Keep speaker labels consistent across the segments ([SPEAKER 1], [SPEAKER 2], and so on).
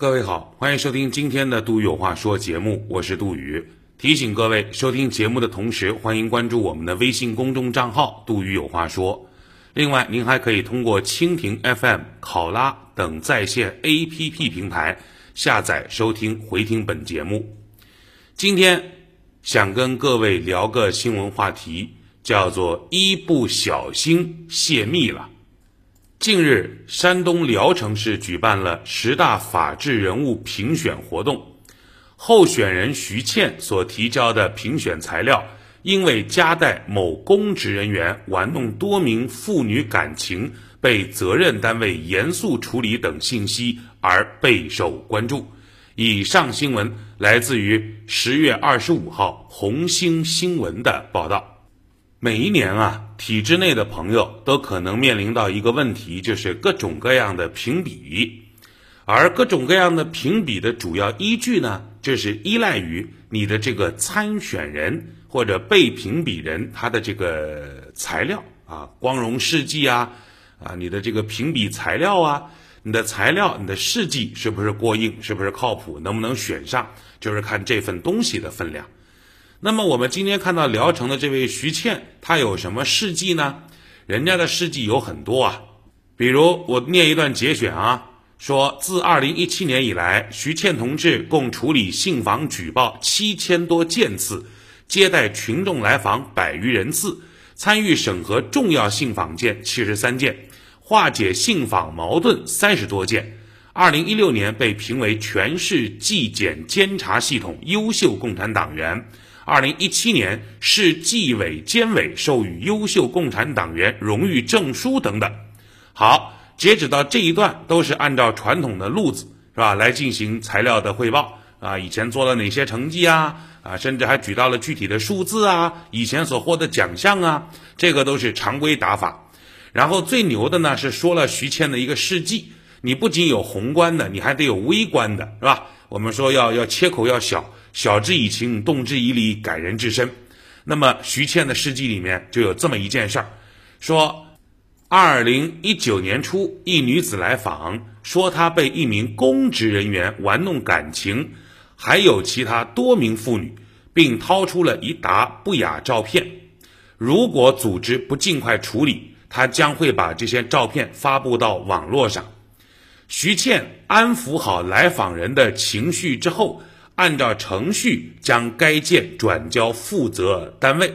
[SPEAKER 1] 各位好，欢迎收听今天的《杜宇有话说》节目，我是杜宇。提醒各位，收听节目的同时，欢迎关注我们的微信公众账号“杜宇有话说”。另外，您还可以通过蜻蜓 FM、考拉等在线 APP 平台下载收听、回听本节目。今天想跟各位聊个新闻话题，叫做“一不小心泄密了”。近日，山东聊城市举办了十大法治人物评选活动，候选人徐倩所提交的评选材料，因为夹带某公职人员玩弄多名妇女感情，被责任单位严肃处理等信息而备受关注。以上新闻来自于十月二十五号红星新闻的报道。每一年啊，体制内的朋友都可能面临到一个问题，就是各种各样的评比，而各种各样的评比的主要依据呢，就是依赖于你的这个参选人或者被评比人他的这个材料啊，光荣事迹啊，啊，你的这个评比材料啊，你的材料、你的事迹是不是过硬，是不是靠谱，能不能选上，就是看这份东西的分量。那么我们今天看到聊城的这位徐倩，她有什么事迹呢？人家的事迹有很多啊，比如我念一段节选啊，说自二零一七年以来，徐倩同志共处理信访举报七千多件次，接待群众来访百余人次，参与审核重要信访件七十三件，化解信访矛盾三十多件。二零一六年被评为全市纪检监察系统优秀共产党员。二零一七年，市纪委监委授予优秀共产党员荣誉证书等等。好，截止到这一段，都是按照传统的路子，是吧？来进行材料的汇报啊，以前做了哪些成绩啊？啊，甚至还举到了具体的数字啊，以前所获得奖项啊，这个都是常规打法。然后最牛的呢，是说了徐谦的一个事迹。你不仅有宏观的，你还得有微观的，是吧？我们说要要切口要小。晓之以情，动之以理，感人至深。那么徐倩的事迹里面就有这么一件事儿，说，二零一九年初，一女子来访，说她被一名公职人员玩弄感情，还有其他多名妇女，并掏出了一沓不雅照片。如果组织不尽快处理，她将会把这些照片发布到网络上。徐倩安抚好来访人的情绪之后。按照程序将该件转交负责单位，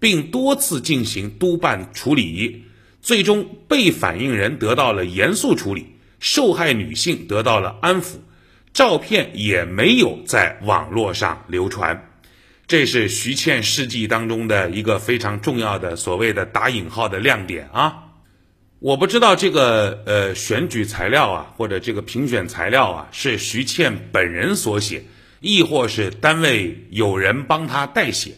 [SPEAKER 1] 并多次进行督办处理，最终被反映人得到了严肃处理，受害女性得到了安抚，照片也没有在网络上流传。这是徐倩事迹当中的一个非常重要的所谓的打引号的亮点啊。我不知道这个呃选举材料啊，或者这个评选材料啊，是徐倩本人所写。亦或是单位有人帮他代写，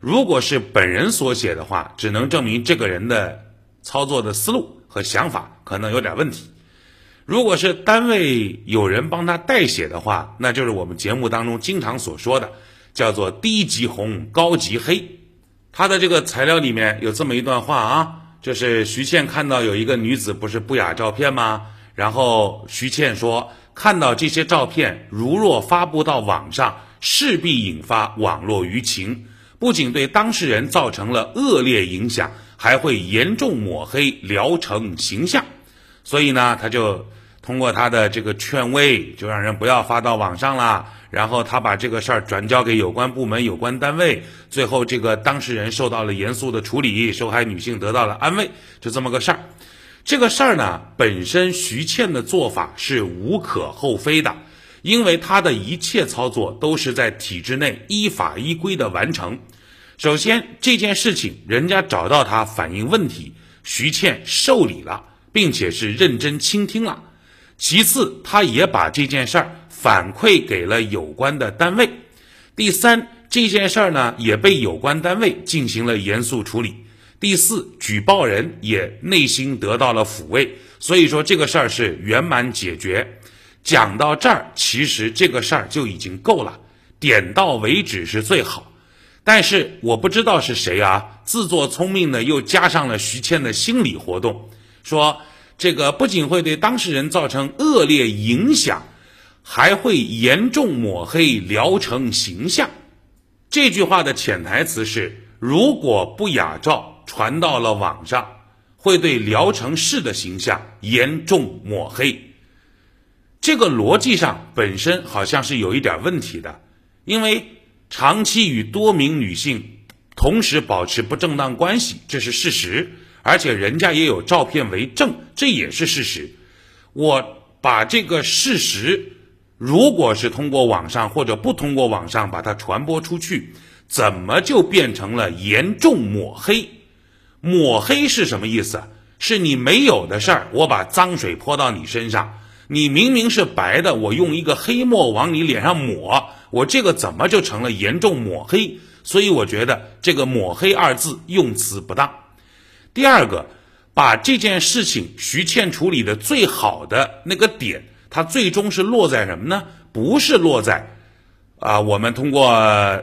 [SPEAKER 1] 如果是本人所写的话，只能证明这个人的操作的思路和想法可能有点问题。如果是单位有人帮他代写的话，那就是我们节目当中经常所说的，叫做低级红高级黑。他的这个材料里面有这么一段话啊，就是徐倩看到有一个女子不是不雅照片吗？然后徐倩说。看到这些照片，如若发布到网上，势必引发网络舆情，不仅对当事人造成了恶劣影响，还会严重抹黑聊城形象。所以呢，他就通过他的这个劝慰，就让人不要发到网上了。然后他把这个事儿转交给有关部门、有关单位，最后这个当事人受到了严肃的处理，受害女性得到了安慰，就这么个事儿。这个事儿呢，本身徐倩的做法是无可厚非的，因为她的一切操作都是在体制内依法依规的完成。首先，这件事情人家找到她反映问题，徐倩受理了，并且是认真倾听了。其次，她也把这件事儿反馈给了有关的单位。第三，这件事儿呢也被有关单位进行了严肃处理。第四，举报人也内心得到了抚慰，所以说这个事儿是圆满解决。讲到这儿，其实这个事儿就已经够了，点到为止是最好。但是我不知道是谁啊，自作聪明的又加上了徐倩的心理活动，说这个不仅会对当事人造成恶劣影响，还会严重抹黑聊城形象。这句话的潜台词是：如果不雅照传到了网上，会对聊城市的形象严重抹黑。这个逻辑上本身好像是有一点问题的，因为长期与多名女性同时保持不正当关系，这是事实，而且人家也有照片为证，这也是事实。我把这个事实，如果是通过网上或者不通过网上把它传播出去，怎么就变成了严重抹黑？抹黑是什么意思？是你没有的事儿，我把脏水泼到你身上。你明明是白的，我用一个黑墨往你脸上抹，我这个怎么就成了严重抹黑？所以我觉得这个“抹黑”二字用词不当。第二个，把这件事情徐倩处理的最好的那个点，它最终是落在什么呢？不是落在啊，我们通过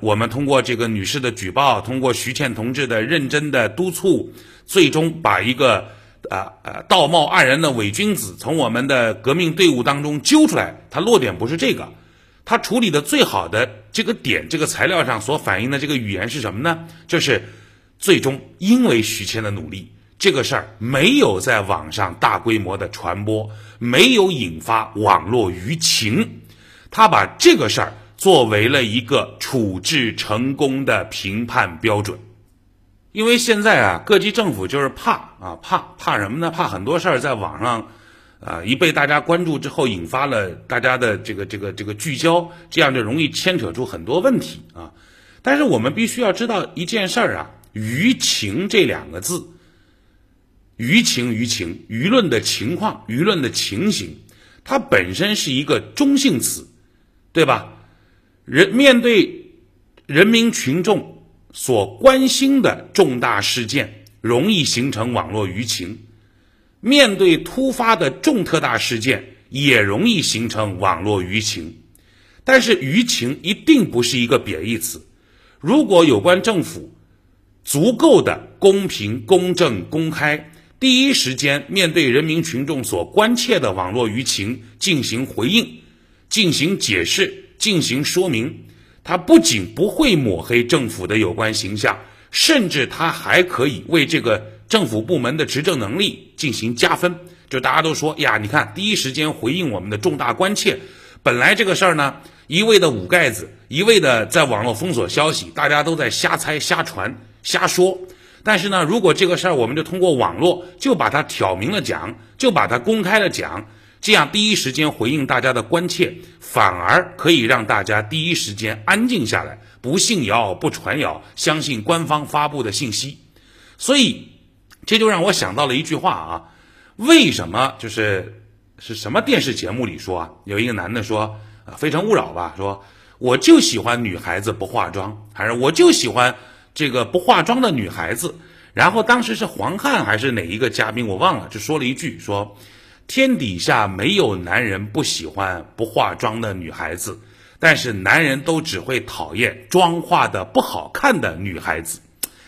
[SPEAKER 1] 我们通过这个女士的举报，通过徐倩同志的认真的督促，最终把一个。啊啊！道貌岸然的伪君子从我们的革命队伍当中揪出来，他落点不是这个，他处理的最好的这个点，这个材料上所反映的这个语言是什么呢？就是最终因为徐谦的努力，这个事儿没有在网上大规模的传播，没有引发网络舆情，他把这个事儿作为了一个处置成功的评判标准。因为现在啊，各级政府就是怕啊，怕怕什么呢？怕很多事儿在网上，啊，一被大家关注之后，引发了大家的这个这个这个聚焦，这样就容易牵扯出很多问题啊。但是我们必须要知道一件事儿啊，舆情这两个字，舆情舆情，舆论的情况，舆论的情形，它本身是一个中性词，对吧？人面对人民群众。所关心的重大事件容易形成网络舆情，面对突发的重特大事件也容易形成网络舆情。但是舆情一定不是一个贬义词。如果有关政府足够的公平、公正、公开，第一时间面对人民群众所关切的网络舆情进行回应、进行解释、进行说明。他不仅不会抹黑政府的有关形象，甚至他还可以为这个政府部门的执政能力进行加分。就大家都说呀，你看第一时间回应我们的重大关切。本来这个事儿呢，一味的捂盖子，一味的在网络封锁消息，大家都在瞎猜、瞎传、瞎说。但是呢，如果这个事儿我们就通过网络就把它挑明了讲，就把它公开了讲。这样第一时间回应大家的关切，反而可以让大家第一时间安静下来，不信谣不传谣，相信官方发布的信息。所以，这就让我想到了一句话啊：为什么就是是什么电视节目里说啊？有一个男的说啊，《非诚勿扰》吧，说我就喜欢女孩子不化妆，还是我就喜欢这个不化妆的女孩子。然后当时是黄汉还是哪一个嘉宾我忘了，就说了一句说。天底下没有男人不喜欢不化妆的女孩子，但是男人都只会讨厌妆化的不好看的女孩子。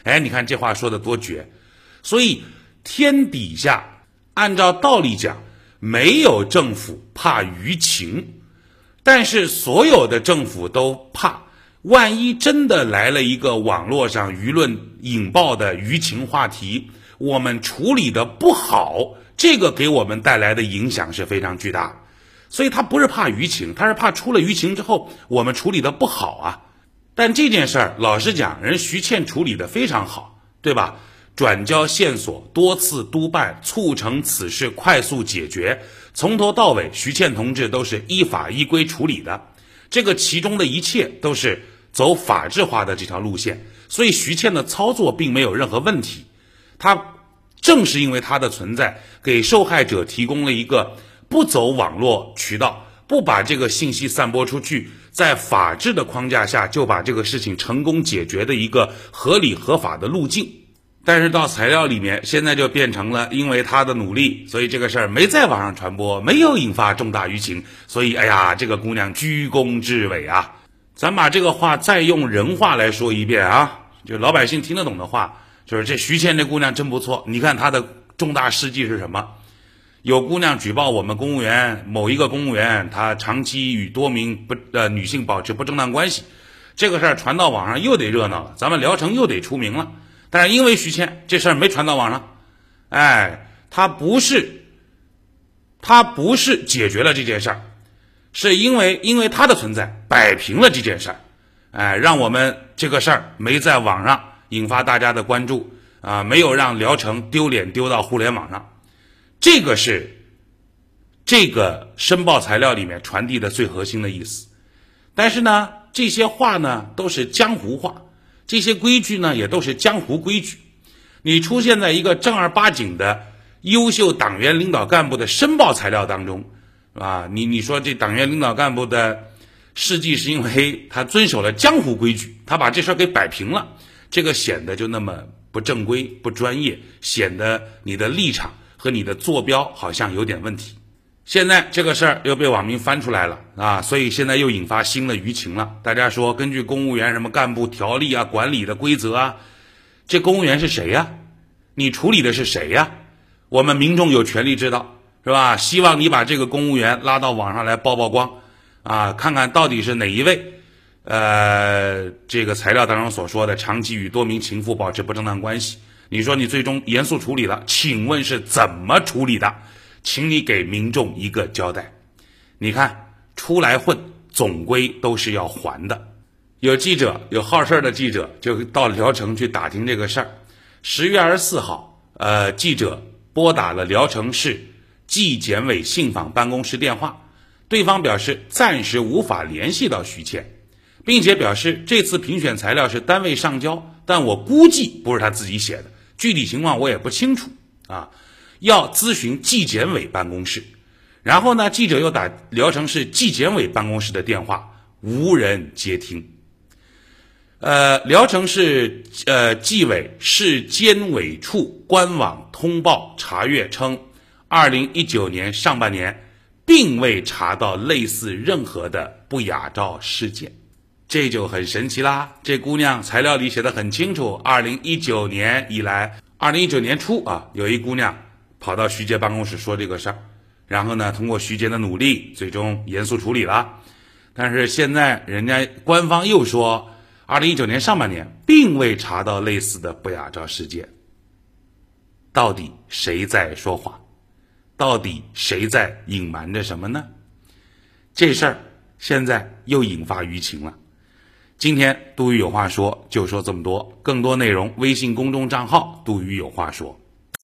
[SPEAKER 1] 哎，你看这话说的多绝！所以天底下按照道理讲，没有政府怕舆情，但是所有的政府都怕，万一真的来了一个网络上舆论引爆的舆情话题，我们处理的不好。这个给我们带来的影响是非常巨大，所以他不是怕舆情，他是怕出了舆情之后我们处理的不好啊。但这件事儿，老实讲，人徐倩处理的非常好，对吧？转交线索，多次督办，促成此事快速解决，从头到尾，徐倩同志都是依法依规处理的。这个其中的一切都是走法治化的这条路线，所以徐倩的操作并没有任何问题，他。正是因为它的存在，给受害者提供了一个不走网络渠道、不把这个信息散播出去，在法治的框架下就把这个事情成功解决的一个合理合法的路径。但是到材料里面，现在就变成了因为他的努力，所以这个事儿没在网上传播，没有引发重大舆情，所以哎呀，这个姑娘居功至伟啊！咱把这个话再用人话来说一遍啊，就老百姓听得懂的话。就是这徐倩这姑娘真不错，你看她的重大事迹是什么？有姑娘举报我们公务员某一个公务员，他长期与多名不呃女性保持不正当关系，这个事儿传到网上又得热闹了，咱们聊城又得出名了。但是因为徐谦这事儿没传到网上，哎，他不是。他不是解决了这件事儿，是因为因为他的存在摆平了这件事儿，哎，让我们这个事儿没在网上引发大家的关注啊，没有让聊城丢脸丢到互联网上，这个是这个申报材料里面传递的最核心的意思。但是呢，这些话呢都是江湖话，这些规矩呢也都是江湖规矩，你出现在一个正儿八经的。优秀党员领导干部的申报材料当中，啊？你你说这党员领导干部的事迹是因为他遵守了江湖规矩，他把这事儿给摆平了，这个显得就那么不正规、不专业，显得你的立场和你的坐标好像有点问题。现在这个事儿又被网民翻出来了啊，所以现在又引发新的舆情了。大家说，根据公务员什么干部条例啊、管理的规则啊，这公务员是谁呀？你处理的是谁呀？我们民众有权利知道，是吧？希望你把这个公务员拉到网上来曝曝光，啊，看看到底是哪一位，呃，这个材料当中所说的长期与多名情妇保持不正当关系，你说你最终严肃处理了，请问是怎么处理的？请你给民众一个交代。你看，出来混总归都是要还的。有记者，有好事的记者就到聊城去打听这个事儿。十月二十四号，呃，记者。拨打了聊城市纪检委信访办公室电话，对方表示暂时无法联系到徐倩，并且表示这次评选材料是单位上交，但我估计不是他自己写的，具体情况我也不清楚啊，要咨询纪检委办公室。然后呢，记者又打聊城市纪检委办公室的电话，无人接听。呃，聊城市呃纪委市监委处官网通报查阅称，二零一九年上半年并未查到类似任何的不雅照事件，这就很神奇啦。这姑娘材料里写的很清楚，二零一九年以来，二零一九年初啊，有一姑娘跑到徐杰办公室说这个事儿，然后呢，通过徐杰的努力，最终严肃处理了。但是现在人家官方又说。二零一九年上半年，并未查到类似的不雅照事件。到底谁在说谎？到底谁在隐瞒着什么呢？这事儿现在又引发舆情了。今天杜宇有话说，就说这么多。更多内容，微信公众账号“杜宇有话说”。